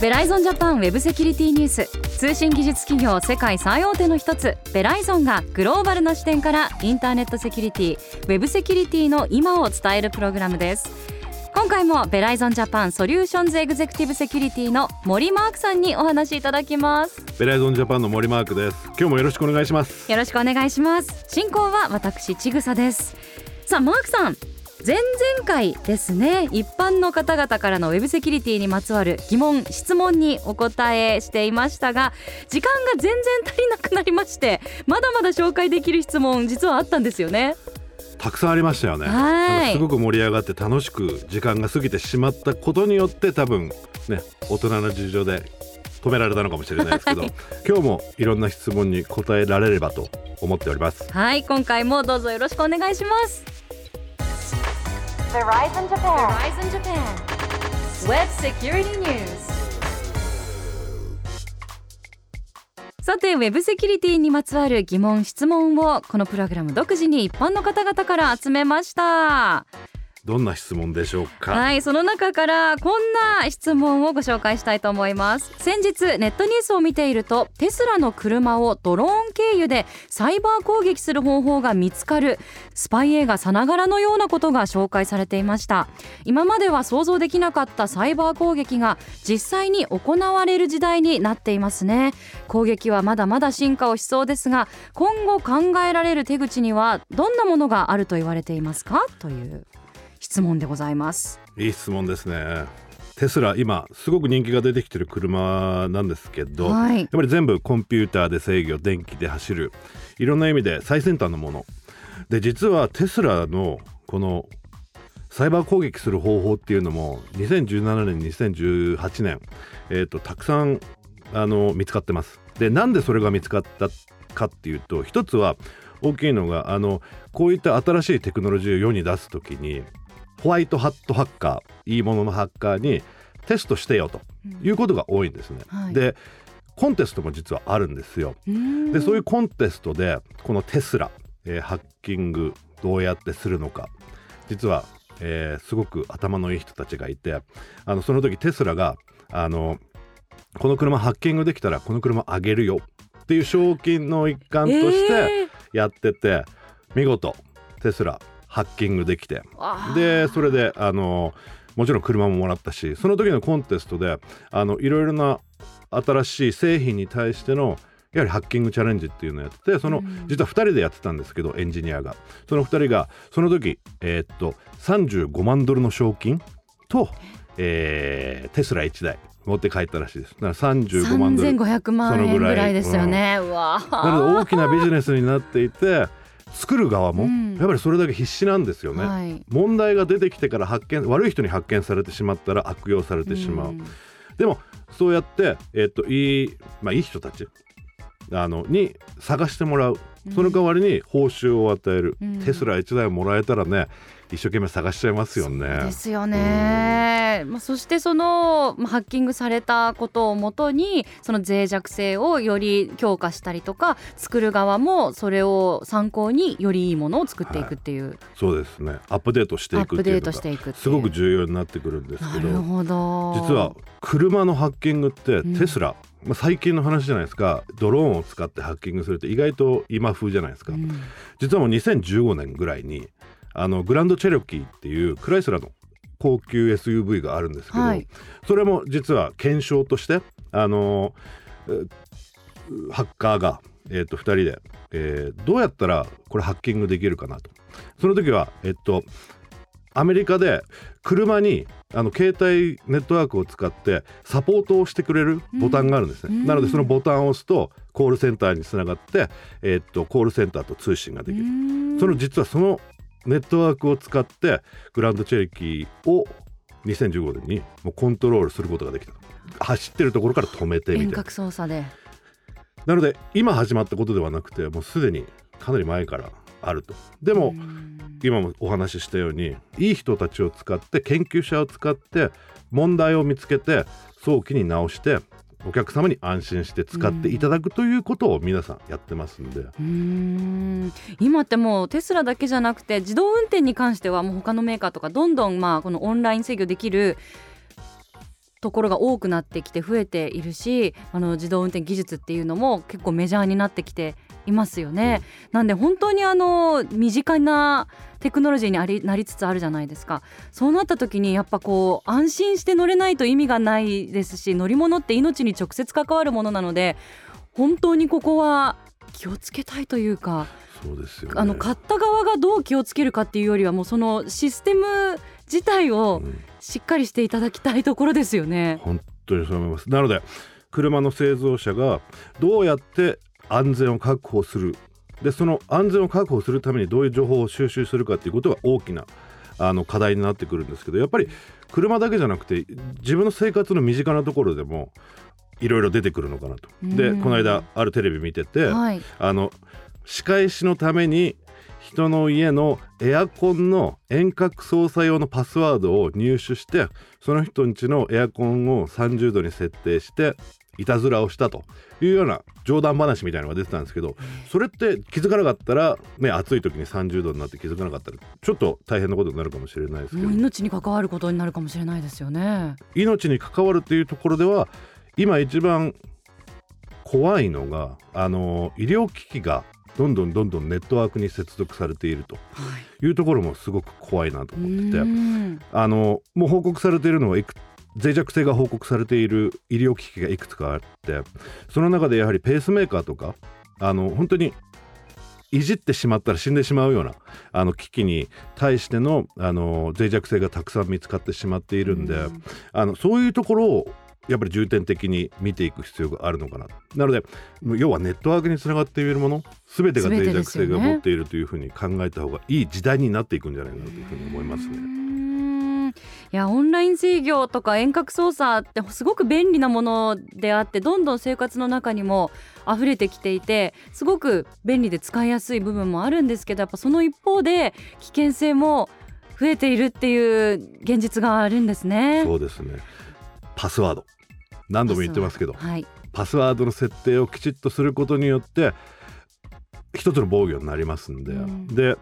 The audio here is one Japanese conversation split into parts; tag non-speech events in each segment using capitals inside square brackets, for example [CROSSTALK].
ベライゾンジャパンウェブセキュリティニュース通信技術企業世界最大手の一つベライゾンがグローバルな視点からインターネットセキュリティウェブセキュリティの今を伝えるプログラムです今回もベライゾンジャパンソリューションズエグゼクティブセキュリティの森マークさんにお話しいただきます。ベライゾンジャパンの森マークです。今日もよろしくお願いします。よろしくお願いします。進行は私ちぐさです。さあマークさん前々回ですね。一般の方々からのウェブセキュリティにまつわる疑問質問にお答えしていましたが時間が全然足りなくなりましてまだまだ紹介できる質問実はあったんですよねたくさんありましたよね。すごく盛り上がって楽しく時間が過ぎてしまったことによって多分ね大人の事情で止められたのかもしれないですけど [LAUGHS] 今日もいろんな質問に答えられればと思っております。はい今回もどうぞよろしくお願いしますさてウェブセキュリティにまつわる疑問質問をこのプログラム独自に一般の方々から集めました。どんな質問でしょうか、はいその中からこんな質問をご紹介したいと思います。先日ネットニュースを見ているとテスラの車をドローン経由でサイバー攻撃する方法が見つかるスパイ映画さながらのようなことが紹介されていました。今までは想像できなかったサイバー攻撃が実際に行われる時代になっていますね。攻撃はまだまだ進化をしそうですが今後考えられる手口にはどんなものがあると言われていますか？という。質問でございます。いい質問ですね。テスラ今すごく人気が出てきてる車なんですけど、はい。やっぱり全部コンピューターで制御電気で走る。いろんな意味で最先端のもの。で実はテスラのこのサイバー攻撃する方法っていうのも2017年2018年、えー、とたくさんあの見つかってます。でなんでそれが見つかったかっていうと一つは大きいのがあのこういった新しいテクノロジーを世に出す時にホワイトハットハッカーいいもののハッカーにテストしてよということが多いんですね。はいでコンテストも実はあるんですよ。でそういうコンテストでこのテスラ、えーハッキングどうやってするのか実は、えーすごく頭のいい人たちがいてあのその時テスラがあのこの車ハッキングできたらこの車あげるよっていう賞金の一環としてえーやってて、見事テスラハッキングできて。でそれであのもちろん車ももらったしその時のコンテストであのいろいろな新しい製品に対してのやはりハッキングチャレンジっていうのをやっててその、うん。実は2人でやってたんですけどエンジニアが。その2人がその時えーっと35万ドルの賞金と、えーテスラ1台持って帰ったらしいです。だから35万ドル。3500万円ぐらいですよね。うわーなので大きなビジネスになっていて作る側もうん。やっぱりそれだけ必死なんですよね。はい。問題が出てきてから発見悪い人に発見されてしまったら悪用されてしまう、ん。でもそうやって、えっといい,、まあ、いい人たちあのに探してもらうその代わりに報酬を与える、うん。テスラ1台もらえたらね一生懸命探しちゃいますよね。ですよね、まあ、そしてそのまあハッキングされたことをもとにその脆弱性をより強化したりとか作る側もそれを参考によりいいものを作っていくっていう、そうですね。アップデートしていくっていうのアップデートしていくっていう。がすごく重要になってくるんですけど。なるほど。実は車のハッキングってうんテスラ、まあ、最近の話じゃないですか。ドローンを使ってハッキングするって意外と今風じゃないですか、うん実はもう2015年ぐらいにあのグランドチェロキーっていうクライスラーの高級 SUV があるんですけど、はい。それも実は検証としてあのえハッカーが、えっと2人で、えーどうやったらこれハッキングできるかなと。その時はえっとアメリカで車にあの携帯ネットワークを使ってサポートをしてくれるボタンがあるんですね、うん。なのでそのボタンを押すとコールセンターにつながって、えっとコールセンターと通信ができる、うん。その実はそのネットワークを使ってグランドチェルキーを2015年にもうコントロールすることができた。走ってるところから止めてみたいな遠隔操作で。なので今始まったことではなくてもうすでにかなり前からあると。でも、うん。今もお話ししたようにいい人たちを使って研究者を使って問題を見つけて早期に直してお客様に安心して使っていただくということを皆さんやってますんで、うん。今ってもうテスラだけじゃなくて自動運転に関してはもう他のメーカーとかどんどんまあこのオンライン制御できるところが多くなってきて増えているしあの自動運転技術っていうのも結構メジャーになってきていますよね。なんで本当にあの身近なテクノロジーにありなりつつあるじゃないですか。そうなった時にやっぱこう安心して乗れないと意味がないですし乗り物って命に直接関わるものなので本当にここは気をつけたいというかそうですよね。あの買った側がどう気をつけるかっていうよりはもうそのシステム自体をうん。しっかりしていただきたいところですよね。本当にそう思います。なので車の製造者がどうやって安全を確保する。でその安全を確保するためにどういう情報を収集するかっていうことが大きなあの課題になってくるんですけどやっぱり車だけじゃなくて自分の生活の身近なところでもいろいろ出てくるのかなと。でうん。この間あるテレビ見てて、はい、あの仕返しのために人の家のエアコンの遠隔操作用のパスワードを入手してその人ん家のエアコンを30度に設定していたずらをしたというような冗談話みたいなのが出てたんですけどそれって気づかなかったら、ね、暑い時に30度になって気づかなかったらちょっと大変なことになるかもしれないですけど。命に関わることになるかもしれないですよね。命に関わるというところでは今一番怖いのがあの医療機器がどんどんどんどんネットワークに接続されているとはい。いうところもすごく怖いなと思ってて。うん。あのもう報告されているのはいく脆弱性が報告されている医療機器がいくつかあってその中でやはりペースメーカーとかあの本当にいじってしまったら死んでしまうようなあの機器に対してのあの脆弱性がたくさん見つかってしまっているんで、うん。あのそういうところをやっぱり重点的に見ていく必要があるのかな。なので要はネットワークにつながっているもの全てが脆弱性が持っているというふうに考えた方がいい時代になっていくんじゃないかなというふうに思いますね。んいやオンライン制御とか遠隔操作ってすごく便利なものであってどんどん生活の中にも溢れてきていてすごく便利で使いやすい部分もあるんですけどやっぱその一方で危険性も増えているっていう現実があるんですね。そうですね。パスワード。何度も言ってますけどはい、パスワードの設定をきちっとすることによって一つの防御になりますんで、うん。で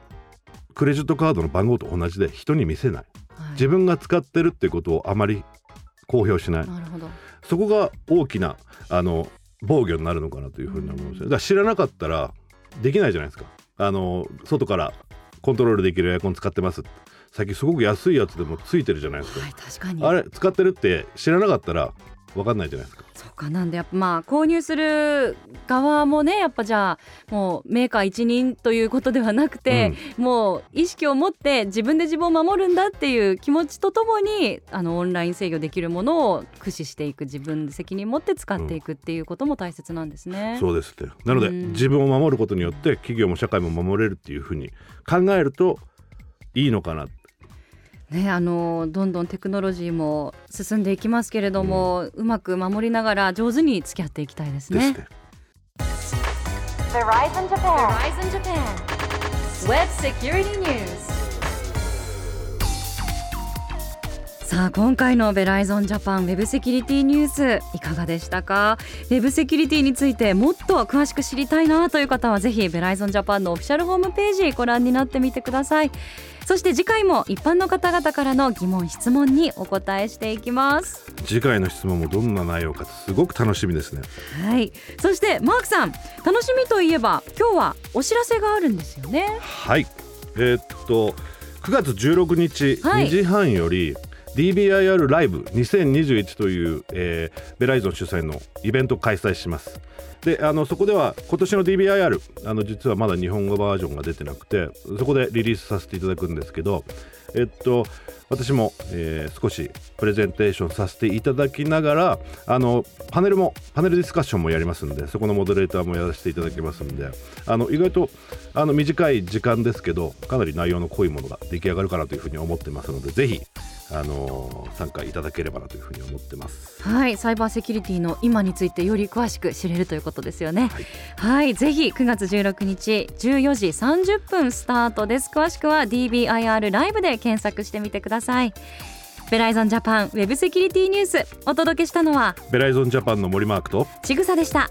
クレジットカードの番号と同じで人に見せない自分が使ってるってことをあまり公表しないそこが大きなあの防御になるのかなというふうに思うんですよ。だから知らなかったらできないじゃないですか。あの外からコントロールできるエアコン使ってます。最近すごく安いやつでもついてるじゃないですか。はいあれ使ってるって知らなかったら分かんないじゃないですか。そうかなんでやっぱまあ購入する側もねやっぱじゃあもうメーカー一任ということではなくて、もう意識を持って自分で自分を守るんだっていう気持ちとともにあのオンライン制御できるものを駆使していく自分で責任持って使っていくっていうことも大切なんですね。そうですね。なので、うん自分を守ることによって企業も社会も守れるっていうふうに考えるといいのかな。ね、あのどんどんテクノロジーも進んでいきますけれども、うまく守りながら上手に付き合っていきたいですね。ですね。さあ今回のベライゾンジャパンウェブセキュリティニュースいかがでしたか？ウェブセキュリティについてもっと詳しく知りたいなという方はぜひベライゾンジャパンのオフィシャルホームページご覧になってみてください。そして次回も一般の方々からの疑問質問にお答えしていきます。次回の質問もどんな内容かすごく楽しみですね。はい。そしてマークさん楽しみといえば今日はお知らせがあるんですよね。はい。えーっと9月16日はい。2時半より、DBIR ライブ2021という、えーベライゾン主催のイベントを開催します。であのそこでは今年の DBIR あの実はまだ日本語バージョンが出てなくてそこでリリースさせていただくんですけどえっと私も、えー少しプレゼンテーションさせていただきながらあのパネルもパネルディスカッションもやりますんでそこのモデレーターもやらせていただきますんであの意外とあの短い時間ですけどかなり内容の濃いものが出来上がるかなというふうに思ってますのでぜひあの参加いただければなというふうに思ってます。はい、サイバーセキュリティの今についてより詳しく知れるということですよね。はいはい、ぜひ9月16日14時30分スタートです。詳しくは DBIR ライブで検索してみてください。ベライゾンジャパンウェブセキュリティニュースお届けしたのはベライゾンジャパンの森マークとちぐさでした